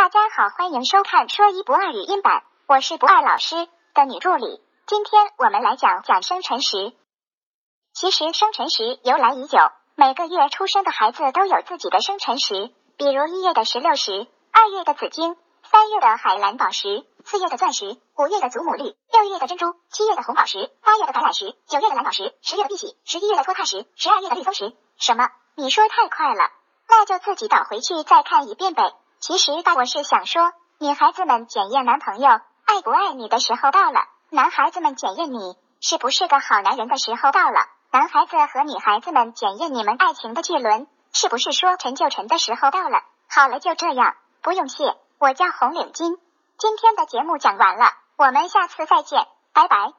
大家好，欢迎收看说一不二语音版，我是不二老师的女助理。今天我们来讲讲生辰时。其实生辰时由来已久，每个月出生的孩子都有自己的生辰时，比如一月的石榴石，二月的紫金，三月的海蓝宝石，四月的钻石，五月的祖母绿，六月的珍珠，七月的红宝石，八月的橄榄石，九月的蓝宝石，十月的碧玺，十一月的托帕石，十二月的绿松石。什么？你说太快了？那就自己倒回去再看一遍呗。其实大我是想说，女孩子们检验男朋友爱不爱你的时候到了，男孩子们检验你是不是个好男人的时候到了，男孩子和女孩子们检验你们爱情的巨轮是不是说沉就沉的时候到了。好了，就这样，不用谢，我叫红领巾。今天的节目讲完了，我们下次再见，拜拜。